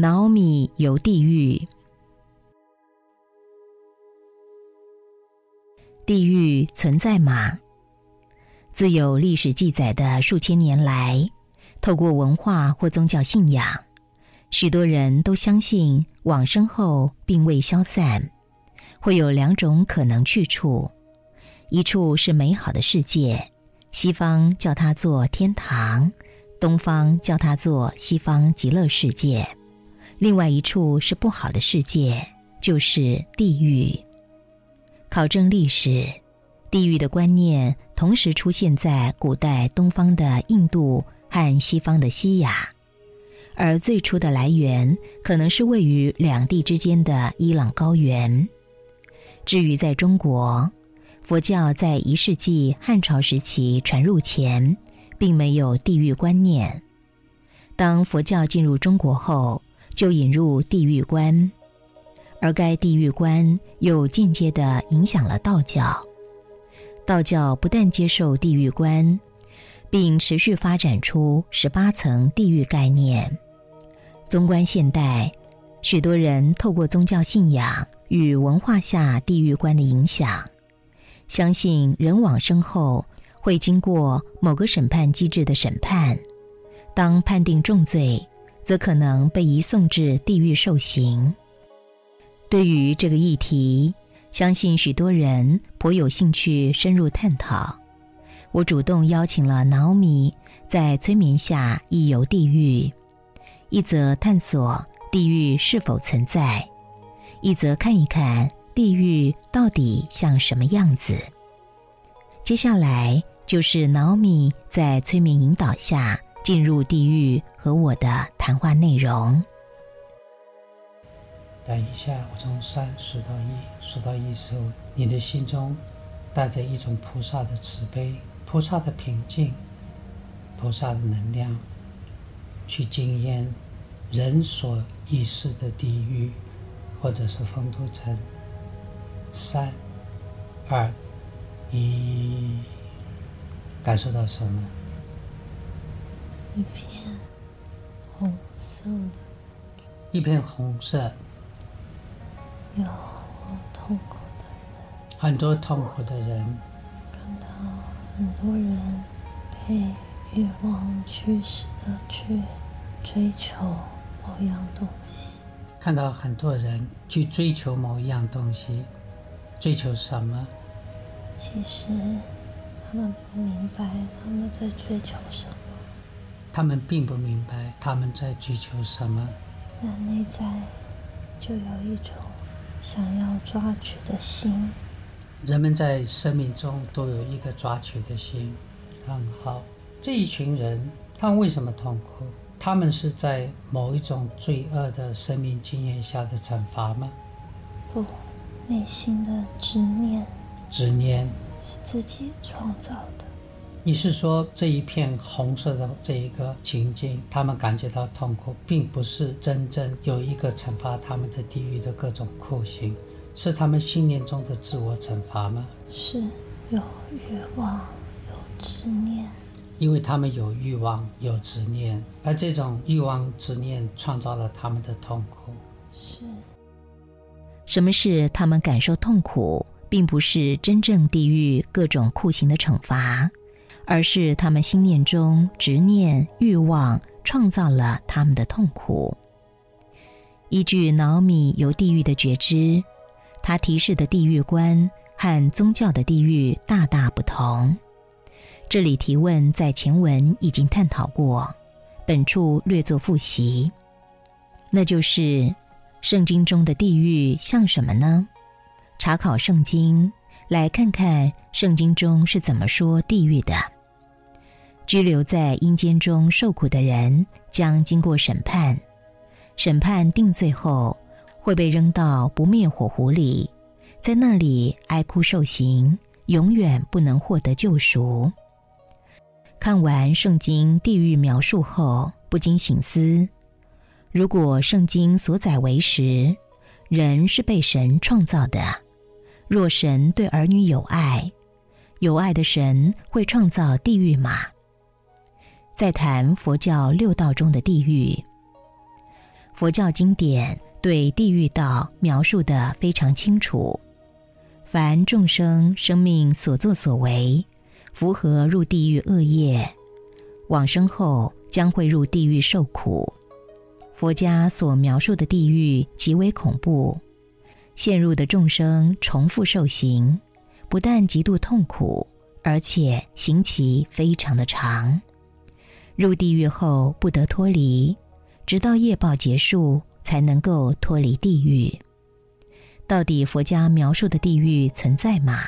脑米游地狱。地狱存在吗？自有历史记载的数千年来，透过文化或宗教信仰，许多人都相信往生后并未消散，会有两种可能去处：一处是美好的世界，西方叫它做天堂，东方叫它做西方极乐世界；另外一处是不好的世界，就是地狱。考证历史，地狱的观念同时出现在古代东方的印度和西方的西亚，而最初的来源可能是位于两地之间的伊朗高原。至于在中国，佛教在一世纪汉朝时期传入前，并没有地狱观念。当佛教进入中国后，就引入地狱观。而该地狱观又间接的影响了道教。道教不但接受地狱观，并持续发展出十八层地狱概念。纵观现代，许多人透过宗教信仰与文化下地狱观的影响，相信人往生后会经过某个审判机制的审判，当判定重罪，则可能被移送至地狱受刑。对于这个议题，相信许多人颇有兴趣深入探讨。我主动邀请了脑米，在催眠下一游地狱，一则探索地狱是否存在，一则看一看地狱到底像什么样子。接下来就是脑米在催眠引导下进入地狱和我的谈话内容。等一下，我从三数到一，数到一之后，你的心中带着一种菩萨的慈悲、菩萨的平静、菩萨的能量，去经验人所意识的地狱，或者是风土城。三、二、一，感受到什么？一片红色的。一片红色。有痛苦的人，很多痛苦的人，看到很多人被欲望驱使的去追求某样东西，看到很多人去追求某一样东西，追求什么？其实他们不明白他们在追求什么，他们并不明白他们在追求什么，那内在就有一种。想要抓取的心，人们在生命中都有一个抓取的心，很好。这一群人，他们为什么痛苦？他们是在某一种罪恶的生命经验下的惩罚吗？不，内心的执念，执念是自己创造的。你是说这一片红色的这一个情境，他们感觉到痛苦，并不是真正有一个惩罚他们的地狱的各种酷刑，是他们信念中的自我惩罚吗？是有欲望，有执念，因为他们有欲望，有执念，而这种欲望、执念创造了他们的痛苦。是，什么是他们感受痛苦，并不是真正地狱各种酷刑的惩罚。而是他们心念中执念欲望创造了他们的痛苦。依据脑米由地狱的觉知，他提示的地狱观和宗教的地狱大大不同。这里提问在前文已经探讨过，本处略作复习。那就是圣经中的地狱像什么呢？查考圣经，来看看圣经中是怎么说地狱的。拘留在阴间中受苦的人将经过审判，审判定罪后会被扔到不灭火湖里，在那里哀哭受刑，永远不能获得救赎。看完圣经地狱描述后，不禁醒思：如果圣经所载为实，人是被神创造的，若神对儿女有爱，有爱的神会创造地狱吗？在谈佛教六道中的地狱，佛教经典对地狱道描述的非常清楚。凡众生生命所作所为，符合入地狱恶业，往生后将会入地狱受苦。佛家所描述的地狱极为恐怖，陷入的众生重复受刑，不但极度痛苦，而且刑期非常的长。入地狱后不得脱离。直到业报结束，才能够脱离地狱。到底佛家描述的地狱存在吗？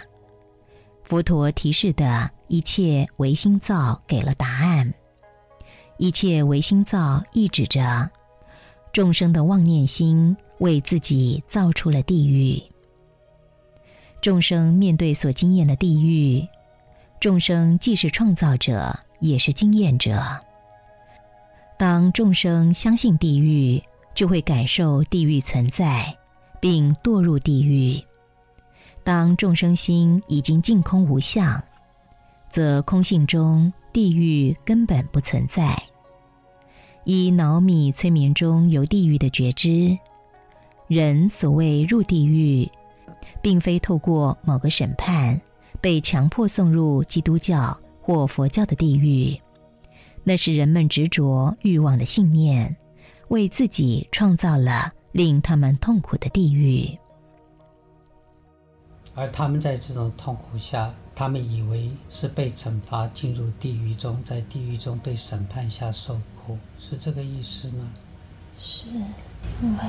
佛陀提示的一切唯心造给了答案。一切唯心造意指着众生的妄念心为自己造出了地狱。众生面对所经验的地狱，众生既是创造者，也是经验者。当众生相信地狱，就会感受地狱存在，并堕入地狱。当众生心已经净空无相，则空性中地狱根本不存在。以脑米催眠中有地狱的觉知，人所谓入地狱，并非透过某个审判被强迫送入基督教或佛教的地狱。那是人们执着欲望的信念，为自己创造了令他们痛苦的地狱。而他们在这种痛苦下，他们以为是被惩罚进入地狱中，在地狱中被审判下受苦，是这个意思吗？是，因为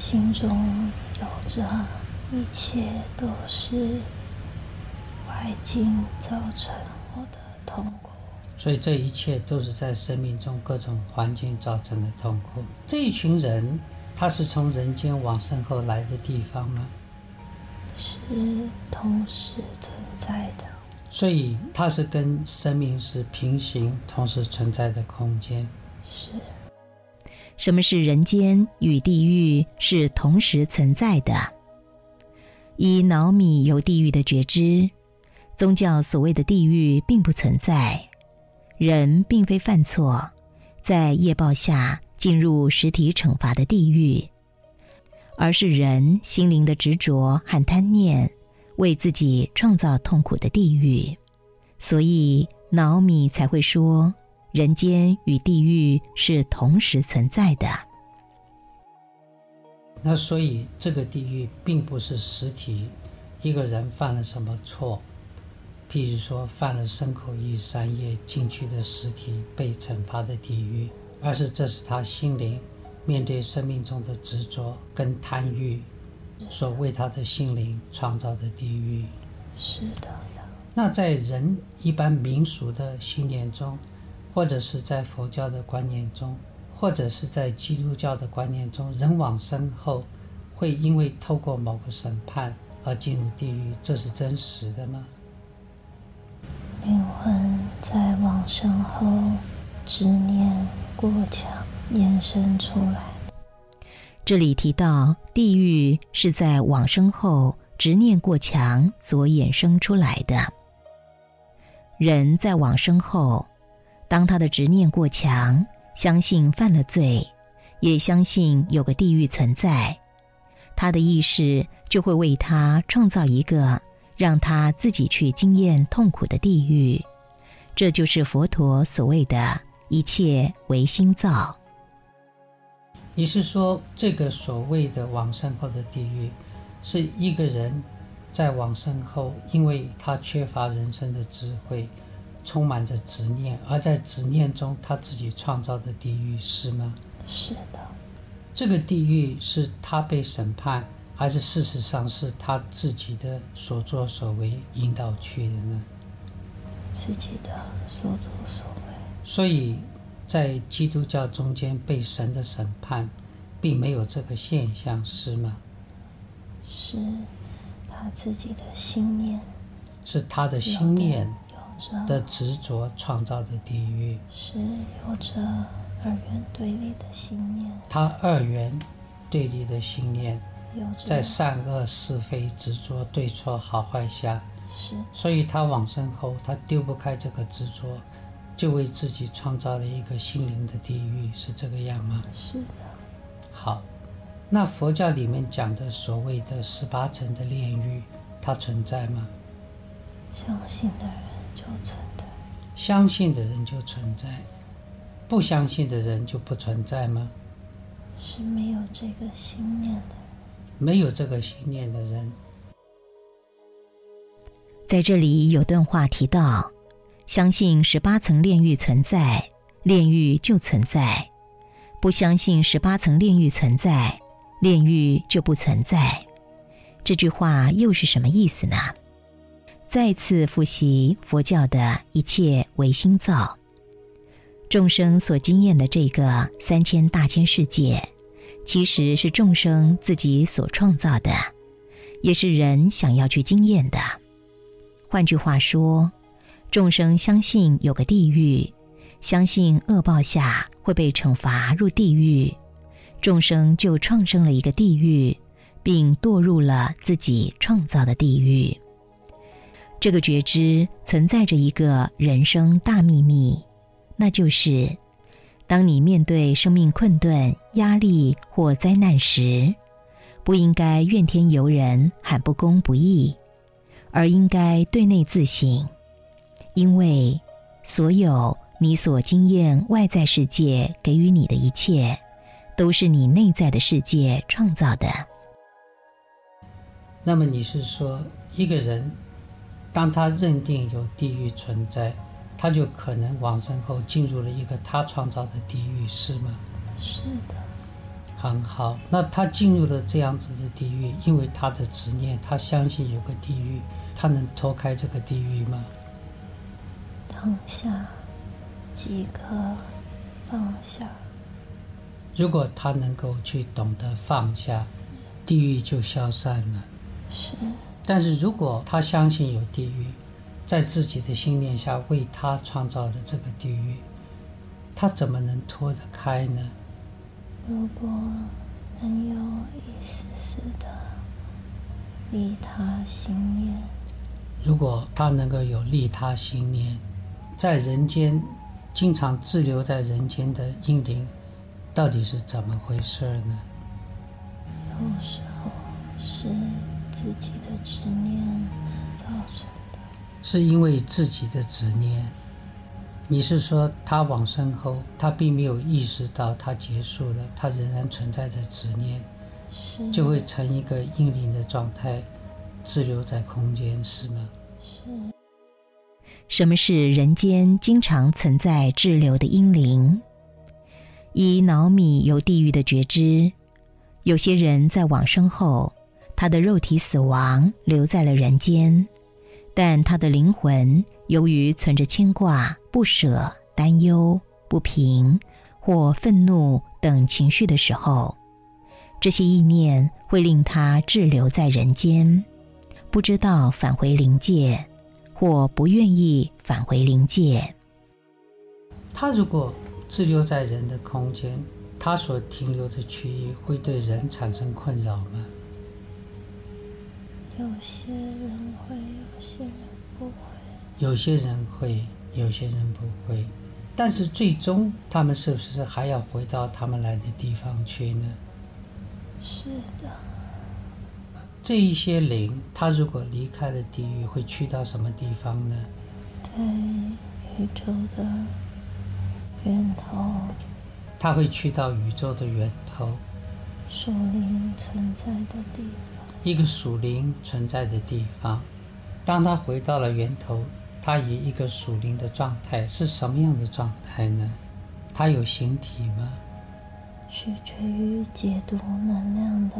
心中有着一切都是外境造成我的痛苦。所以这一切都是在生命中各种环境造成的痛苦。这一群人，他是从人间往生后来的地方吗？是同时存在的。所以它是跟生命是平行、同时存在的空间。是。什么是人间与地狱是同时存在的？以脑米有地狱的觉知，宗教所谓的地狱并不存在。人并非犯错，在业报下进入实体惩罚的地狱，而是人心灵的执着和贪念为自己创造痛苦的地狱。所以，脑米才会说，人间与地狱是同时存在的。那所以，这个地狱并不是实体，一个人犯了什么错。譬如说，犯了牲口一三业进去的实体被惩罚的地狱，而是这是他心灵面对生命中的执着跟贪欲，所为他的心灵创造的地狱。是的。那在人一般民俗的信念中，或者是在佛教的观念中，或者是在基督教的观念中，人往生后会因为透过某个审判而进入地狱，这是真实的吗？灵魂在往生后，执念过强，延伸出来。这里提到地狱是在往生后执念过强所衍生出来的。人在往生后，当他的执念过强，相信犯了罪，也相信有个地狱存在，他的意识就会为他创造一个。让他自己去经验痛苦的地狱，这就是佛陀所谓的一切唯心造。你是说，这个所谓的往生后的地狱，是一个人在往生后，因为他缺乏人生的智慧，充满着执念，而在执念中他自己创造的地狱，是吗？是的。这个地狱是他被审判。还是事实上是他自己的所作所为引导去的呢？自己的所作所为。所以，在基督教中间被神的审判，并没有这个现象，是吗？是他自己的心念。是他的心念的执着创造的地狱。是有着二元对立的信念。他二元对立的信念。在善恶是非执着对错好坏下，是，所以他往生后，他丢不开这个执着，就为自己创造了一个心灵的地狱，是这个样吗？是的。好，那佛教里面讲的所谓的十八层的炼狱，它存在吗？相信的人就存在。相信的人就存在，不相信的人就不存在吗？是没有这个信念的。没有这个信念的人，在这里有段话提到。相信十八层炼狱存在，炼狱就存在；不相信十八层炼狱存在，炼狱就不存在。这句话又是什么意思呢？再次复习佛教的一切唯心造，众生所经验的这个三千大千世界，其实是众生自己所创造的，也是人想要去经验的。换句话说。众生相信有个地狱，相信恶报下会被惩罚入地狱，众生就创生了一个地狱，并堕入了自己创造的地狱。这个觉知存在着一个人生大秘密，那就是：当你面对生命困顿、压力或灾难时，不应该怨天尤人、喊不公不义，而应该对内自省。因为所有你所经验外在世界给予你的一切，都是你内在的世界创造的。那么你是说，一个人当他认定有地狱存在，他就可能往生后进入了一个他创造的地狱，是吗？是的。很好，那他进入了这样子的地狱，因为他的执念，他相信有个地狱，他能脱开这个地狱吗？放下，即可放下。如果他能够去懂得放下，地狱就消散了。是。但是如果他相信有地狱，在自己的信念下为他创造的这个地狱，他怎么能脱得开呢？如果能有一丝丝的利他心念，如果他能够有利他心念。在人间，经常滞留在人间的阴灵，到底是怎么回事呢？有时候是自己的执念造成的。是因为自己的执念？你是说他往生后，他并没有意识到他结束了，他仍然存在着执念，就会成一个阴灵的状态，滞留在空间，是吗？是。什么是人间经常存在滞留的阴灵？以脑米有地狱的觉知，有些人在往生后，他的肉体死亡，留在了人间，但他的灵魂由于存着牵挂、不舍、担忧、不平或愤怒等情绪的时候，这些意念会令他滞留在人间，不知道返回灵界。或不愿意返回灵界。他如果滞留在人的空间，他所停留的区域会对人产生困扰吗？有些人会，有些人不会。有些人会，有些人不会。但是最终，他们是不是还要回到他们来的地方去呢？是的。这一些灵，他如果离开了地狱，会去到什么地方呢？在宇宙的源头。他会去到宇宙的源头。属灵存在的地方。一个属灵存在的地方。当他回到了源头，他以一个属灵的状态是什么样的状态呢？他有形体吗？取决于解读能量的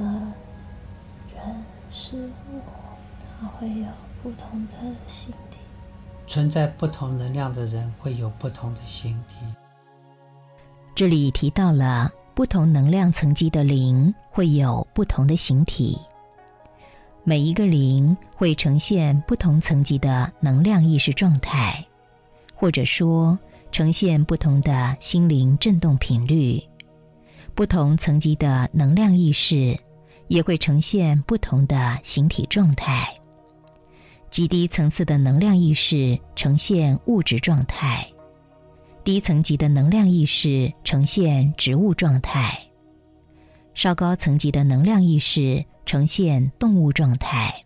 人。事物，它会有不同的形体。存在不同能量的人会有不同的形体。这里提到了不同能量层级的灵会有不同的形体。每一个灵会呈现不同层级的能量意识状态，或者说呈现不同的心灵振动频率。不同层级的能量意识。也会呈现不同的形体状态。极低层次的能量意识呈现物质状态，低层级的能量意识呈现植物状态，稍高层级的能量意识呈现动物状态，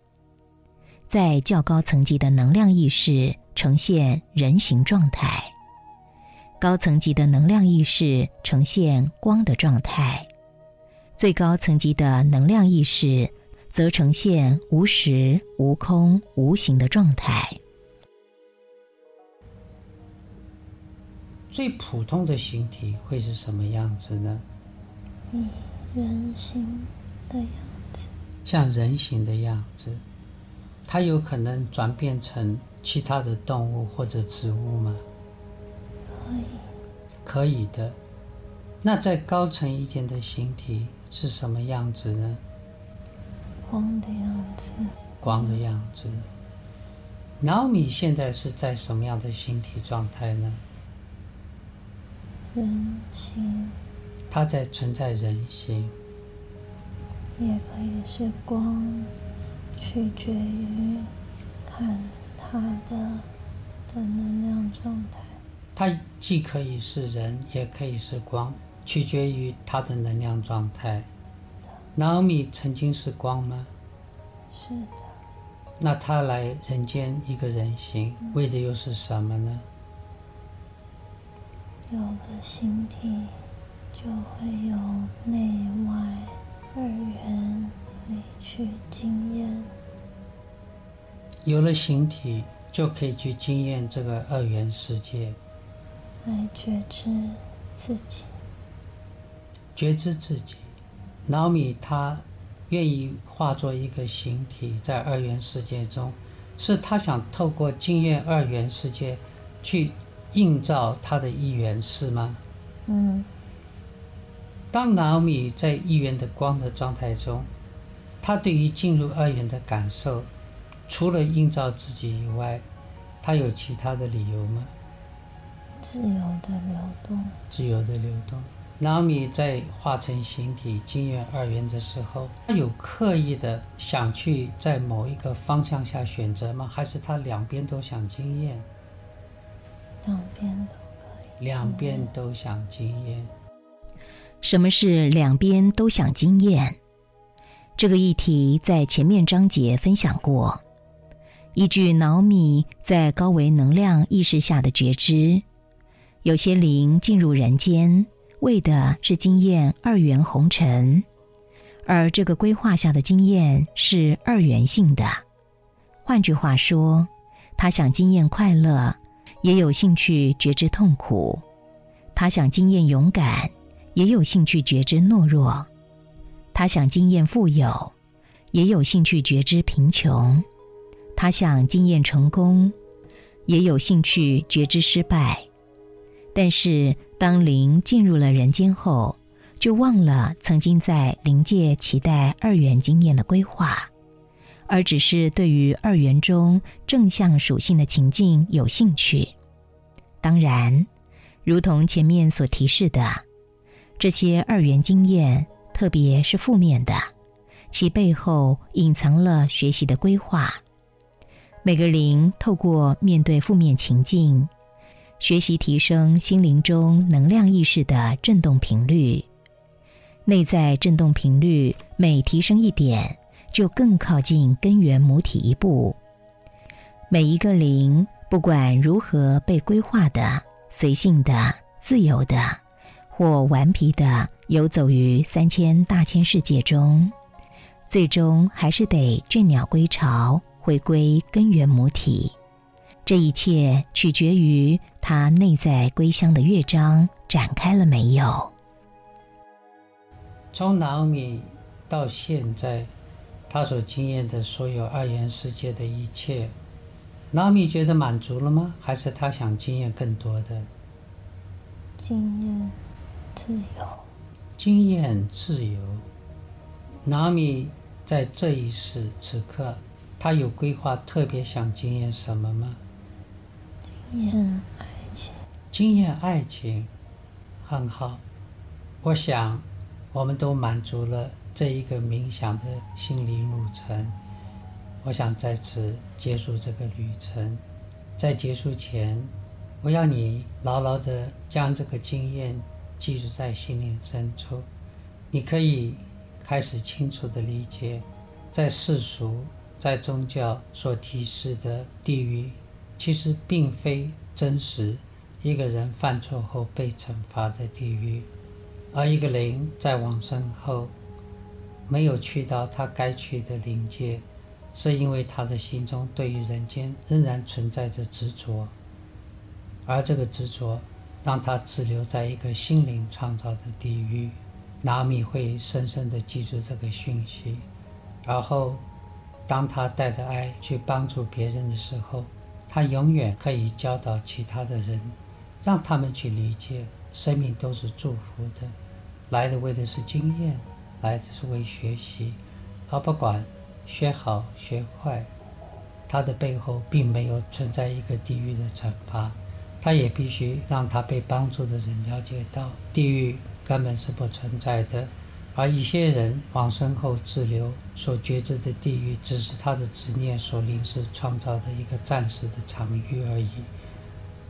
在较高层级的能量意识呈现人形状态，高层级的能量意识呈现光的状态，最高层级的能量意识则呈现无时、无空、无形的状态。最普通的形体会是什么样子呢？以人形的样子，像人形的样子，它有可能转变成其他的动物或者植物吗？可以可以的。那再高层一点的形体是什么样子呢？光的样子，光的样子。老米现在是在什么样的形体状态呢？人形它在存在人心，也可以是光，取决于看它的的能量状态。它既可以是人，也可以是光，取决于它的能量状态。脑米曾经是光吗？是的，那他来人间一个人形，为的又是什么呢？有了形体，就会有内外二元可以去经验。有了形体，就可以去经验这个二元世界，来觉知自己。觉知自己。老米他愿意化作一个形体，在二元世界中，是他想透过经验二元世界去映照他的一元，是吗？嗯，当脑米在一元的光的状态中，他对于进入二元的感受，除了映照自己以外，他有其他的理由吗？自由的流动。自由的流动。脑米在化成形体经验二元的时候，他有刻意的想去在某一个方向下选择吗？还是他两边都想经验？两边都可以。两边都想经验。什么是两边都想经验？这个议题在前面章节分享过。依据脑米在高维能量意识下的觉知，有些灵进入人间，为的是经验二元红尘，而这个规划下的经验是二元性的。换句话说，他想经验快乐，也有兴趣觉知痛苦；他想经验勇敢。也有兴趣觉知懦弱，他想经验富有，也有兴趣觉知贫穷；他想经验成功，也有兴趣觉知失败。但是，当灵进入了人间后，就忘了曾经在灵界期待二元经验的规划，而只是对于二元中正向属性的情境有兴趣。当然，如同前面所提示的。这些二元经验，特别是负面的，其背后隐藏了学习的规划。每个灵透过面对负面情境，学习提升心灵中能量意识的振动频率。内在振动频率每提升一点，就更靠近根源母体一步。每一个灵，不管如何被规划的、随性的、自由的。或顽皮的游走于三千大千世界中，最终还是得倦鸟归巢，回归根源母体。这一切取决于他内在归乡的乐章展开了没有。从老米到现在，他所经验的所有二元世界的一切，老米觉得满足了吗？还是他想经验更多的经验？自由，经验自由。纳米在这一世此刻，他有规划，特别想经验什么吗？经验爱情。经验爱情，很好。我想，我们都满足了这一个冥想的心灵路程。我想在此结束这个旅程。在结束前，我要你牢牢的将这个经验记住在心灵深处。你可以开始清楚的理解，在世俗、在宗教所提示的地狱，其实并非真实。一个人犯错后被惩罚的地狱，而一个灵在往生后没有去到他该去的灵界，是因为他的心中对于人间仍然存在着执着。而这个执着，让他滞留在一个心灵创造的地狱。拿米会深深地记住这个讯息，然后，当他带着爱去帮助别人的时候，他永远可以教导其他的人，让他们去理解，生命都是祝福的，来的为的是经验，来的是为学习，而不管学好学坏，他的背后并没有存在一个地狱的惩罚。他也必须让他被帮助的人了解到，地狱根本是不存在的，而一些人往生后滞留所觉知的地狱，只是他的执念所临时创造的一个暂时的场域而已。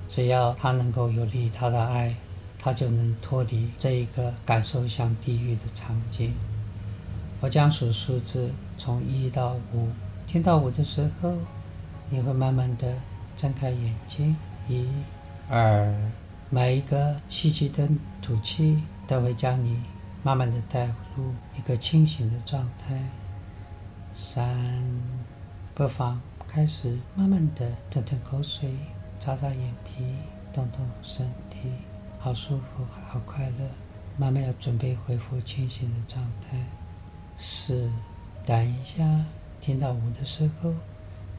只要他能够有利他的爱，他就能脱离这一个感受像地狱的场景。我将数数字从一到五，听到五的时候，你会慢慢的睁开眼睛，一。二，每一个吸气跟吐气都会将你慢慢的带入一个清醒的状态。三，不妨开始慢慢的吞吞口水，擦擦眼皮，动动身体，好舒服，好快乐。慢慢要准备恢复清醒的状态。四，等一下，听到五的时候，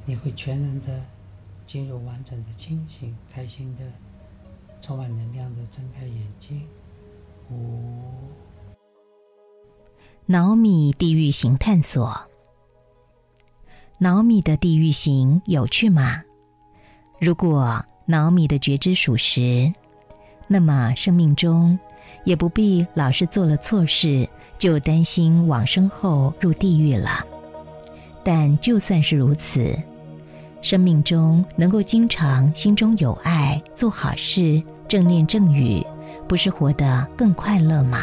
你会全然的。进入完整的清醒、开心的、充满能量的睁开眼睛。五，脑米地狱行探索。脑米的地狱行有趣吗？如果脑米的觉知属实，那么生命中也不必老是做了错事就担心往生后入地狱了。但就算是如此。生命中能够经常心中有爱，做好事，正念正语，不是活得更快乐吗？